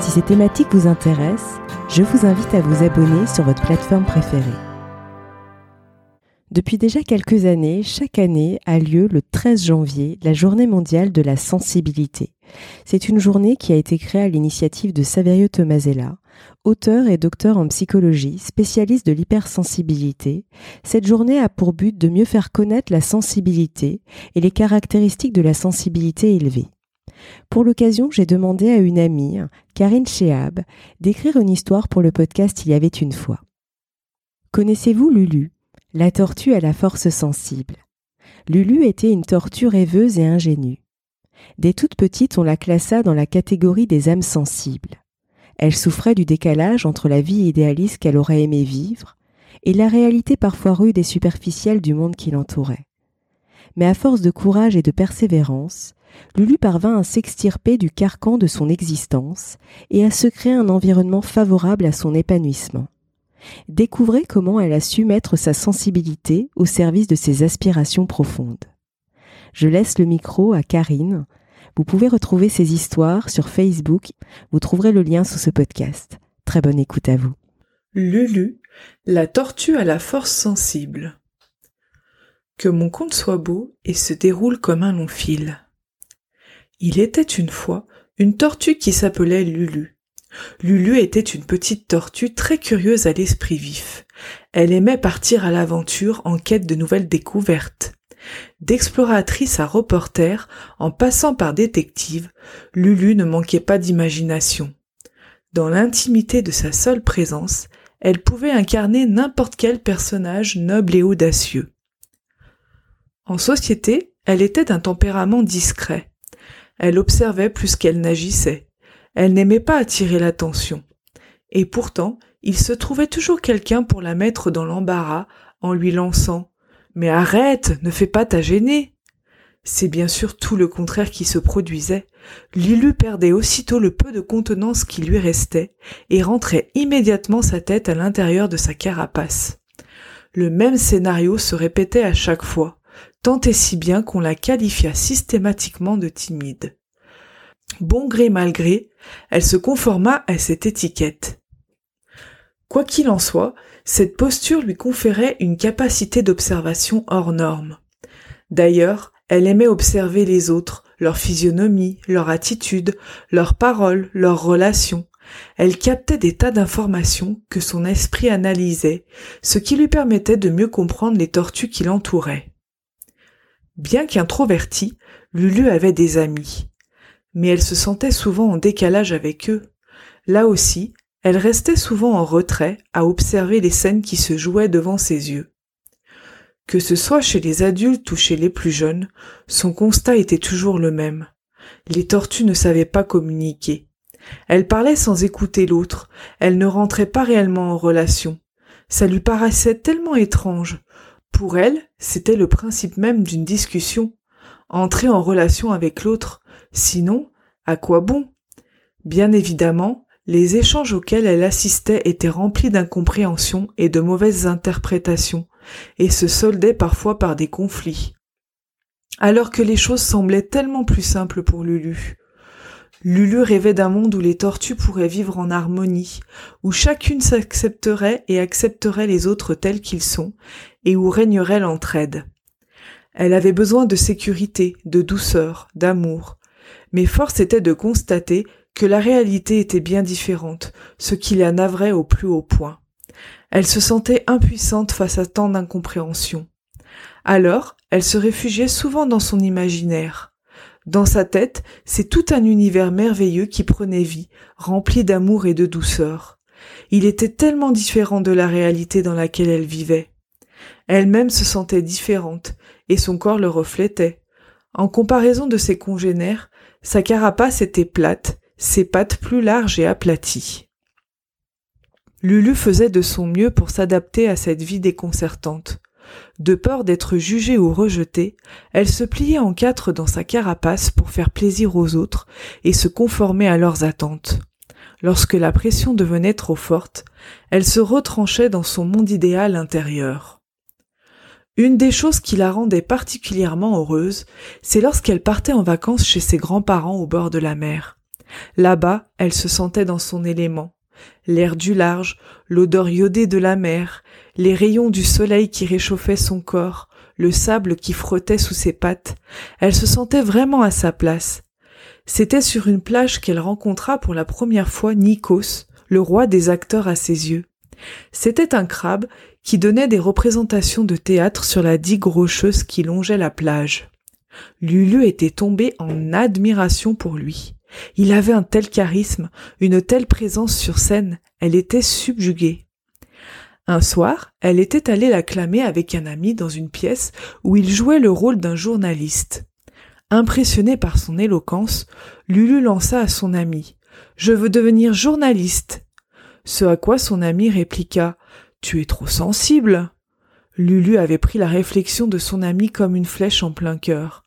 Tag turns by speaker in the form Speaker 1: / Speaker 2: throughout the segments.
Speaker 1: Si ces thématiques vous intéressent, je vous invite à vous abonner sur votre plateforme préférée. Depuis déjà quelques années, chaque année a lieu le 13 janvier la journée mondiale de la sensibilité. C'est une journée qui a été créée à l'initiative de Saverio Tomasella, auteur et docteur en psychologie, spécialiste de l'hypersensibilité. Cette journée a pour but de mieux faire connaître la sensibilité et les caractéristiques de la sensibilité élevée. Pour l'occasion, j'ai demandé à une amie, Karine Chehab, d'écrire une histoire pour le podcast Il y avait une fois. Connaissez-vous Lulu, la tortue à la force sensible? Lulu était une tortue rêveuse et ingénue. Dès toute petite, on la classa dans la catégorie des âmes sensibles. Elle souffrait du décalage entre la vie idéaliste qu'elle aurait aimé vivre et la réalité parfois rude et superficielle du monde qui l'entourait. Mais à force de courage et de persévérance, Lulu parvint à s'extirper du carcan de son existence et à se créer un environnement favorable à son épanouissement. Découvrez comment elle a su mettre sa sensibilité au service de ses aspirations profondes. Je laisse le micro à Karine. Vous pouvez retrouver ses histoires sur Facebook. Vous trouverez le lien sous ce podcast. Très bonne écoute à vous.
Speaker 2: Lulu, la tortue à la force sensible. Que mon conte soit beau et se déroule comme un long fil. Il était une fois une tortue qui s'appelait Lulu. Lulu était une petite tortue très curieuse à l'esprit vif. Elle aimait partir à l'aventure en quête de nouvelles découvertes. D'exploratrice à reporter, en passant par détective, Lulu ne manquait pas d'imagination. Dans l'intimité de sa seule présence, elle pouvait incarner n'importe quel personnage noble et audacieux. En société, elle était d'un tempérament discret. Elle observait plus qu'elle n'agissait. Elle n'aimait pas attirer l'attention. Et pourtant, il se trouvait toujours quelqu'un pour la mettre dans l'embarras en lui lançant Mais arrête, ne fais pas ta gêner. C'est bien sûr tout le contraire qui se produisait. Lulu perdait aussitôt le peu de contenance qui lui restait et rentrait immédiatement sa tête à l'intérieur de sa carapace. Le même scénario se répétait à chaque fois tant et si bien qu'on la qualifia systématiquement de timide. Bon gré mal gré, elle se conforma à cette étiquette. Quoi qu'il en soit, cette posture lui conférait une capacité d'observation hors norme. D'ailleurs, elle aimait observer les autres, leur physionomie, leur attitude, leurs paroles, leurs relations. Elle captait des tas d'informations que son esprit analysait, ce qui lui permettait de mieux comprendre les tortues qui l'entouraient. Bien qu'introvertie, Lulu avait des amis. Mais elle se sentait souvent en décalage avec eux. Là aussi, elle restait souvent en retrait à observer les scènes qui se jouaient devant ses yeux. Que ce soit chez les adultes ou chez les plus jeunes, son constat était toujours le même. Les tortues ne savaient pas communiquer. Elles parlaient sans écouter l'autre, elles ne rentraient pas réellement en relation. Ça lui paraissait tellement étrange, pour elle, c'était le principe même d'une discussion, entrer en relation avec l'autre, sinon, à quoi bon? Bien évidemment, les échanges auxquels elle assistait étaient remplis d'incompréhension et de mauvaises interprétations, et se soldaient parfois par des conflits. Alors que les choses semblaient tellement plus simples pour Lulu. Lulu rêvait d'un monde où les tortues pourraient vivre en harmonie, où chacune s'accepterait et accepterait les autres tels qu'ils sont, et où régnerait l'entraide. Elle avait besoin de sécurité, de douceur, d'amour, mais force était de constater que la réalité était bien différente, ce qui la navrait au plus haut point. Elle se sentait impuissante face à tant d'incompréhension. Alors, elle se réfugiait souvent dans son imaginaire. Dans sa tête, c'est tout un univers merveilleux qui prenait vie, rempli d'amour et de douceur. Il était tellement différent de la réalité dans laquelle elle vivait. Elle-même se sentait différente, et son corps le reflétait. En comparaison de ses congénères, sa carapace était plate, ses pattes plus larges et aplaties. Lulu faisait de son mieux pour s'adapter à cette vie déconcertante. De peur d'être jugée ou rejetée, elle se pliait en quatre dans sa carapace pour faire plaisir aux autres et se conformer à leurs attentes. Lorsque la pression devenait trop forte, elle se retranchait dans son monde idéal intérieur. Une des choses qui la rendait particulièrement heureuse, c'est lorsqu'elle partait en vacances chez ses grands-parents au bord de la mer. Là-bas, elle se sentait dans son élément. L'air du large, l'odeur iodée de la mer, les rayons du soleil qui réchauffaient son corps, le sable qui frottait sous ses pattes, elle se sentait vraiment à sa place. C'était sur une plage qu'elle rencontra pour la première fois Nikos, le roi des acteurs à ses yeux. C'était un crabe qui donnait des représentations de théâtre sur la digue rocheuse qui longeait la plage. Lulu était tombée en admiration pour lui. Il avait un tel charisme, une telle présence sur scène, elle était subjuguée. Un soir, elle était allée l'acclamer avec un ami dans une pièce où il jouait le rôle d'un journaliste. Impressionné par son éloquence, Lulu lança à son ami. Je veux devenir journaliste. Ce à quoi son ami répliqua. Tu es trop sensible. Lulu avait pris la réflexion de son ami comme une flèche en plein cœur.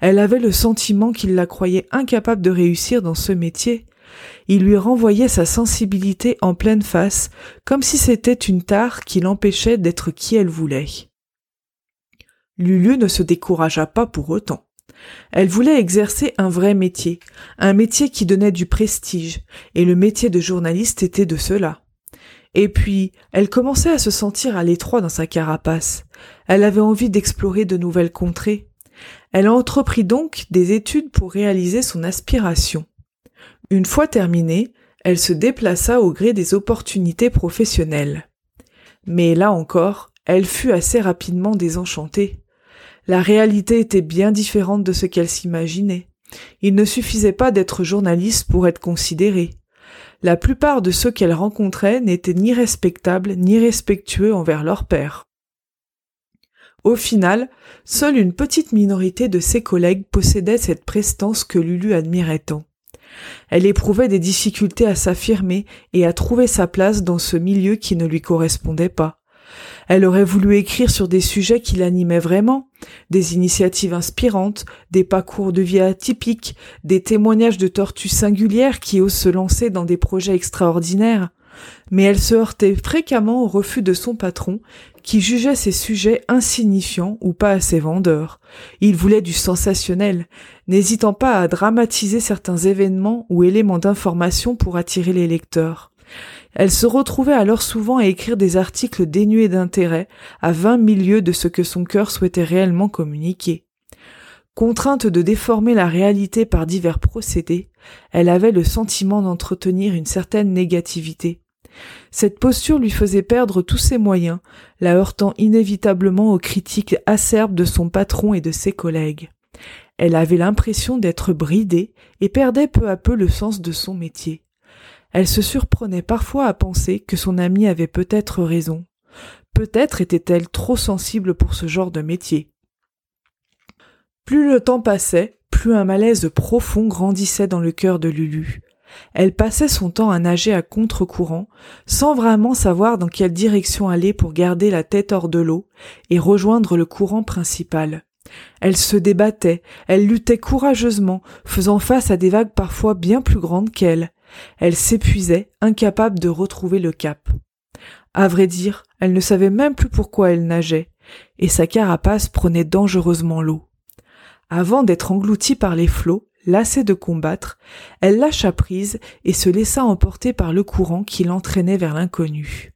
Speaker 2: Elle avait le sentiment qu'il la croyait incapable de réussir dans ce métier. Il lui renvoyait sa sensibilité en pleine face, comme si c'était une tare qui l'empêchait d'être qui elle voulait. Lulu ne se découragea pas pour autant. Elle voulait exercer un vrai métier, un métier qui donnait du prestige, et le métier de journaliste était de cela. Et puis, elle commençait à se sentir à l'étroit dans sa carapace. Elle avait envie d'explorer de nouvelles contrées. Elle entreprit donc des études pour réaliser son aspiration. Une fois terminée, elle se déplaça au gré des opportunités professionnelles. Mais là encore, elle fut assez rapidement désenchantée. La réalité était bien différente de ce qu'elle s'imaginait. Il ne suffisait pas d'être journaliste pour être considérée. La plupart de ceux qu'elle rencontrait n'étaient ni respectables ni respectueux envers leur père. Au final, seule une petite minorité de ses collègues possédait cette prestance que Lulu admirait tant. Elle éprouvait des difficultés à s'affirmer et à trouver sa place dans ce milieu qui ne lui correspondait pas. Elle aurait voulu écrire sur des sujets qui l'animaient vraiment, des initiatives inspirantes, des parcours de vie atypiques, des témoignages de tortues singulières qui osent se lancer dans des projets extraordinaires. Mais elle se heurtait fréquemment au refus de son patron, qui jugeait ces sujets insignifiants ou pas assez vendeurs. Il voulait du sensationnel, n'hésitant pas à dramatiser certains événements ou éléments d'information pour attirer les lecteurs. Elle se retrouvait alors souvent à écrire des articles dénués d'intérêt, à vingt milieux de ce que son cœur souhaitait réellement communiquer. Contrainte de déformer la réalité par divers procédés, elle avait le sentiment d'entretenir une certaine négativité. Cette posture lui faisait perdre tous ses moyens, la heurtant inévitablement aux critiques acerbes de son patron et de ses collègues. Elle avait l'impression d'être bridée et perdait peu à peu le sens de son métier. Elle se surprenait parfois à penser que son amie avait peut-être raison. Peut-être était-elle trop sensible pour ce genre de métier. Plus le temps passait, plus un malaise profond grandissait dans le cœur de Lulu. Elle passait son temps à nager à contre-courant, sans vraiment savoir dans quelle direction aller pour garder la tête hors de l'eau et rejoindre le courant principal. Elle se débattait, elle luttait courageusement, faisant face à des vagues parfois bien plus grandes qu'elle, elle s'épuisait, incapable de retrouver le cap. À vrai dire, elle ne savait même plus pourquoi elle nageait, et sa carapace prenait dangereusement l'eau. Avant d'être engloutie par les flots, lassée de combattre, elle lâcha prise et se laissa emporter par le courant qui l'entraînait vers l'inconnu.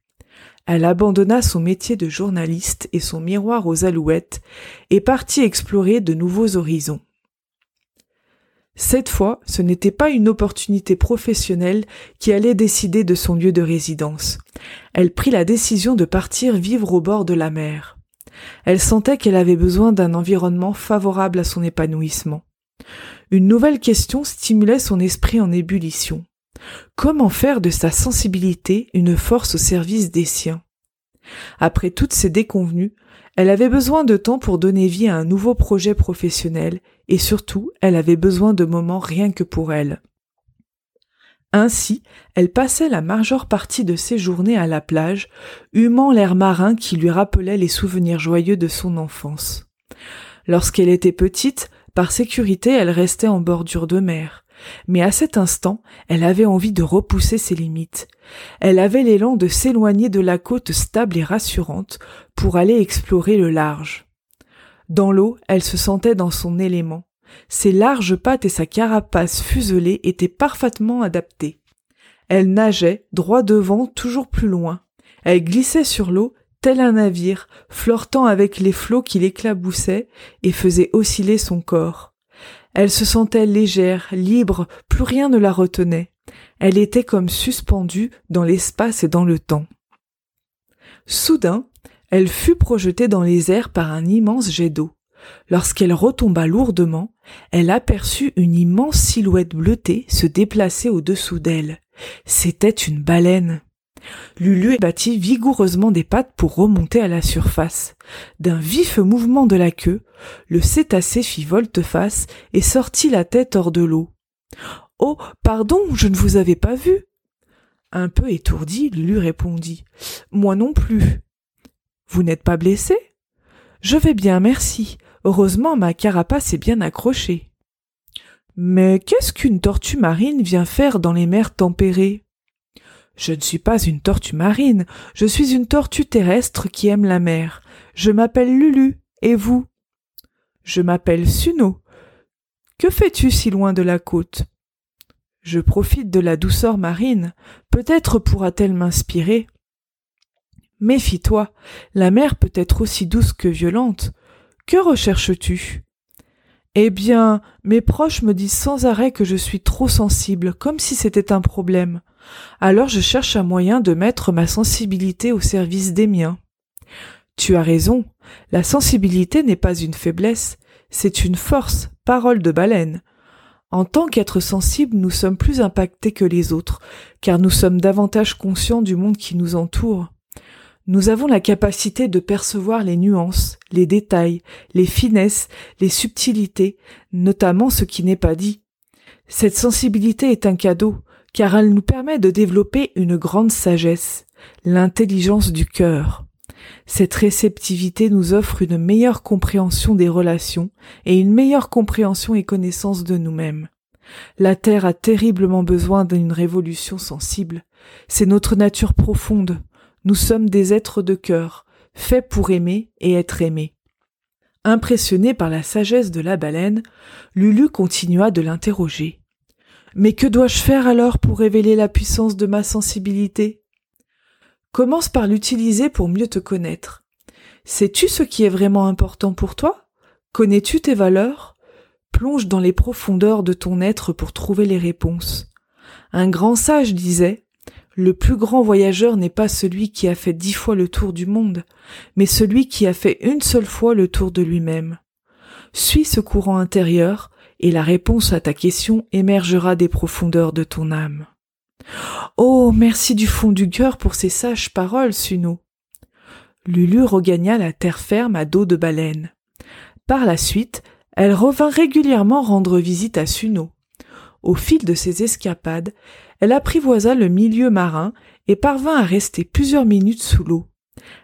Speaker 2: Elle abandonna son métier de journaliste et son miroir aux alouettes et partit explorer de nouveaux horizons. Cette fois, ce n'était pas une opportunité professionnelle qui allait décider de son lieu de résidence. Elle prit la décision de partir vivre au bord de la mer. Elle sentait qu'elle avait besoin d'un environnement favorable à son épanouissement. Une nouvelle question stimulait son esprit en ébullition. Comment faire de sa sensibilité une force au service des siens? Après toutes ces déconvenues, elle avait besoin de temps pour donner vie à un nouveau projet professionnel et surtout, elle avait besoin de moments rien que pour elle. Ainsi, elle passait la majeure partie de ses journées à la plage, humant l'air marin qui lui rappelait les souvenirs joyeux de son enfance. Lorsqu'elle était petite, par sécurité, elle restait en bordure de mer. Mais à cet instant, elle avait envie de repousser ses limites. Elle avait l'élan de s'éloigner de la côte stable et rassurante pour aller explorer le large. Dans l'eau, elle se sentait dans son élément. Ses larges pattes et sa carapace fuselée étaient parfaitement adaptées. Elle nageait, droit devant, toujours plus loin. Elle glissait sur l'eau, tel un navire, flirtant avec les flots qui l'éclaboussaient et faisaient osciller son corps. Elle se sentait légère, libre, plus rien ne la retenait. Elle était comme suspendue dans l'espace et dans le temps. Soudain, elle fut projetée dans les airs par un immense jet d'eau. Lorsqu'elle retomba lourdement, elle aperçut une immense silhouette bleutée se déplacer au-dessous d'elle. C'était une baleine. Lulu battit vigoureusement des pattes pour remonter à la surface. D'un vif mouvement de la queue, le cétacé fit volte-face et sortit la tête hors de l'eau. Oh, pardon, je ne vous avais pas vu. Un peu étourdi, Lulu répondit. Moi non plus. Vous n'êtes pas blessé? Je vais bien, merci. Heureusement, ma carapace est bien accrochée. Mais qu'est-ce qu'une tortue marine vient faire dans les mers tempérées? Je ne suis pas une tortue marine, je suis une tortue terrestre qui aime la mer. Je m'appelle Lulu, et vous? Je m'appelle Suno. Que fais-tu si loin de la côte? Je profite de la douceur marine. Peut-être pourra-t-elle m'inspirer. Méfie-toi, la mer peut être aussi douce que violente. Que recherches-tu? Eh bien, mes proches me disent sans arrêt que je suis trop sensible, comme si c'était un problème. Alors je cherche un moyen de mettre ma sensibilité au service des miens. Tu as raison, la sensibilité n'est pas une faiblesse, c'est une force, parole de baleine. En tant qu'être sensible, nous sommes plus impactés que les autres, car nous sommes davantage conscients du monde qui nous entoure. Nous avons la capacité de percevoir les nuances, les détails, les finesses, les subtilités, notamment ce qui n'est pas dit. Cette sensibilité est un cadeau, car elle nous permet de développer une grande sagesse, l'intelligence du cœur. Cette réceptivité nous offre une meilleure compréhension des relations et une meilleure compréhension et connaissance de nous-mêmes. La Terre a terriblement besoin d'une révolution sensible. C'est notre nature profonde. Nous sommes des êtres de cœur, faits pour aimer et être aimés. Impressionné par la sagesse de la baleine, Lulu continua de l'interroger. Mais que dois-je faire alors pour révéler la puissance de ma sensibilité? Commence par l'utiliser pour mieux te connaître. Sais-tu ce qui est vraiment important pour toi? Connais-tu tes valeurs? Plonge dans les profondeurs de ton être pour trouver les réponses. Un grand sage disait Le plus grand voyageur n'est pas celui qui a fait dix fois le tour du monde, mais celui qui a fait une seule fois le tour de lui-même. Suis ce courant intérieur, et la réponse à ta question émergera des profondeurs de ton âme. Oh, merci du fond du cœur pour ces sages paroles, Suno. Lulu regagna la terre ferme à dos de baleine. Par la suite, elle revint régulièrement rendre visite à Suno. Au fil de ses escapades, elle apprivoisa le milieu marin et parvint à rester plusieurs minutes sous l'eau.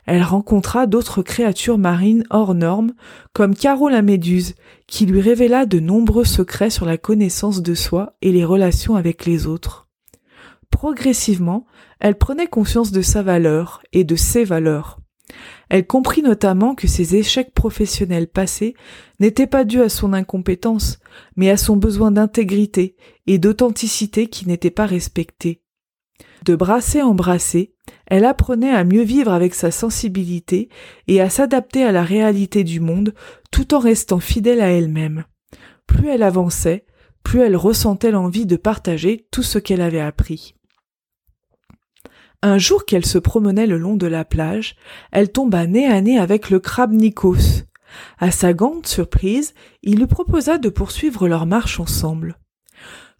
Speaker 2: Elle rencontra d'autres créatures marines hors normes, comme Caro la méduse, qui lui révéla de nombreux secrets sur la connaissance de soi et les relations avec les autres. Progressivement, elle prenait conscience de sa valeur et de ses valeurs. Elle comprit notamment que ses échecs professionnels passés n'étaient pas dus à son incompétence, mais à son besoin d'intégrité et d'authenticité qui n'était pas respecté. De brasser en brasser, elle apprenait à mieux vivre avec sa sensibilité et à s'adapter à la réalité du monde tout en restant fidèle à elle-même. Plus elle avançait, plus elle ressentait l'envie de partager tout ce qu'elle avait appris. Un jour qu'elle se promenait le long de la plage, elle tomba nez à nez avec le crabe Nikos. À sa grande surprise, il lui proposa de poursuivre leur marche ensemble.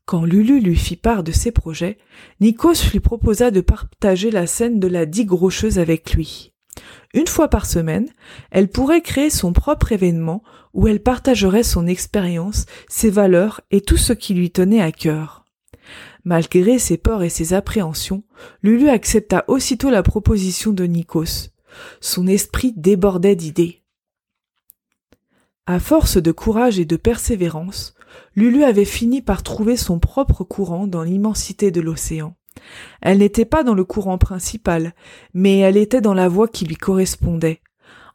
Speaker 2: Quand Lulu lui fit part de ses projets, Nikos lui proposa de partager la scène de la digue rocheuse avec lui. Une fois par semaine, elle pourrait créer son propre événement où elle partagerait son expérience, ses valeurs et tout ce qui lui tenait à cœur. Malgré ses peurs et ses appréhensions, Lulu accepta aussitôt la proposition de Nikos. Son esprit débordait d'idées. À force de courage et de persévérance, Lulu avait fini par trouver son propre courant dans l'immensité de l'océan. Elle n'était pas dans le courant principal, mais elle était dans la voie qui lui correspondait.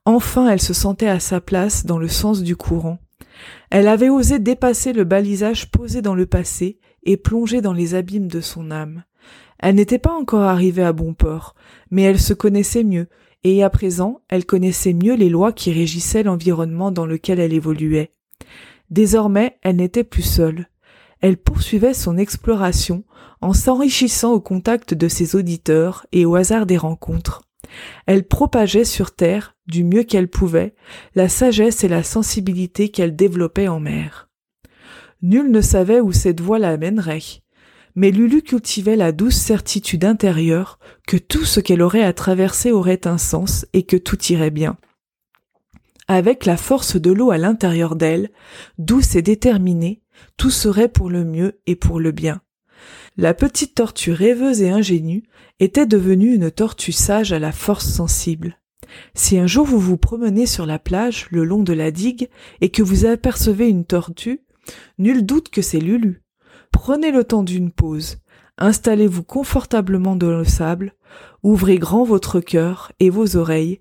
Speaker 2: Enfin elle se sentait à sa place dans le sens du courant. Elle avait osé dépasser le balisage posé dans le passé et plonger dans les abîmes de son âme. Elle n'était pas encore arrivée à bon port, mais elle se connaissait mieux, et à présent elle connaissait mieux les lois qui régissaient l'environnement dans lequel elle évoluait. Désormais elle n'était plus seule. Elle poursuivait son exploration en s'enrichissant au contact de ses auditeurs et au hasard des rencontres. Elle propageait sur terre, du mieux qu'elle pouvait, la sagesse et la sensibilité qu'elle développait en mer. Nul ne savait où cette voie la mènerait, mais Lulu cultivait la douce certitude intérieure que tout ce qu'elle aurait à traverser aurait un sens et que tout irait bien. Avec la force de l'eau à l'intérieur d'elle, douce et déterminée, tout serait pour le mieux et pour le bien. La petite tortue rêveuse et ingénue était devenue une tortue sage à la force sensible. Si un jour vous vous promenez sur la plage le long de la digue et que vous apercevez une tortue, nul doute que c'est Lulu. Prenez le temps d'une pause, installez-vous confortablement dans le sable, ouvrez grand votre cœur et vos oreilles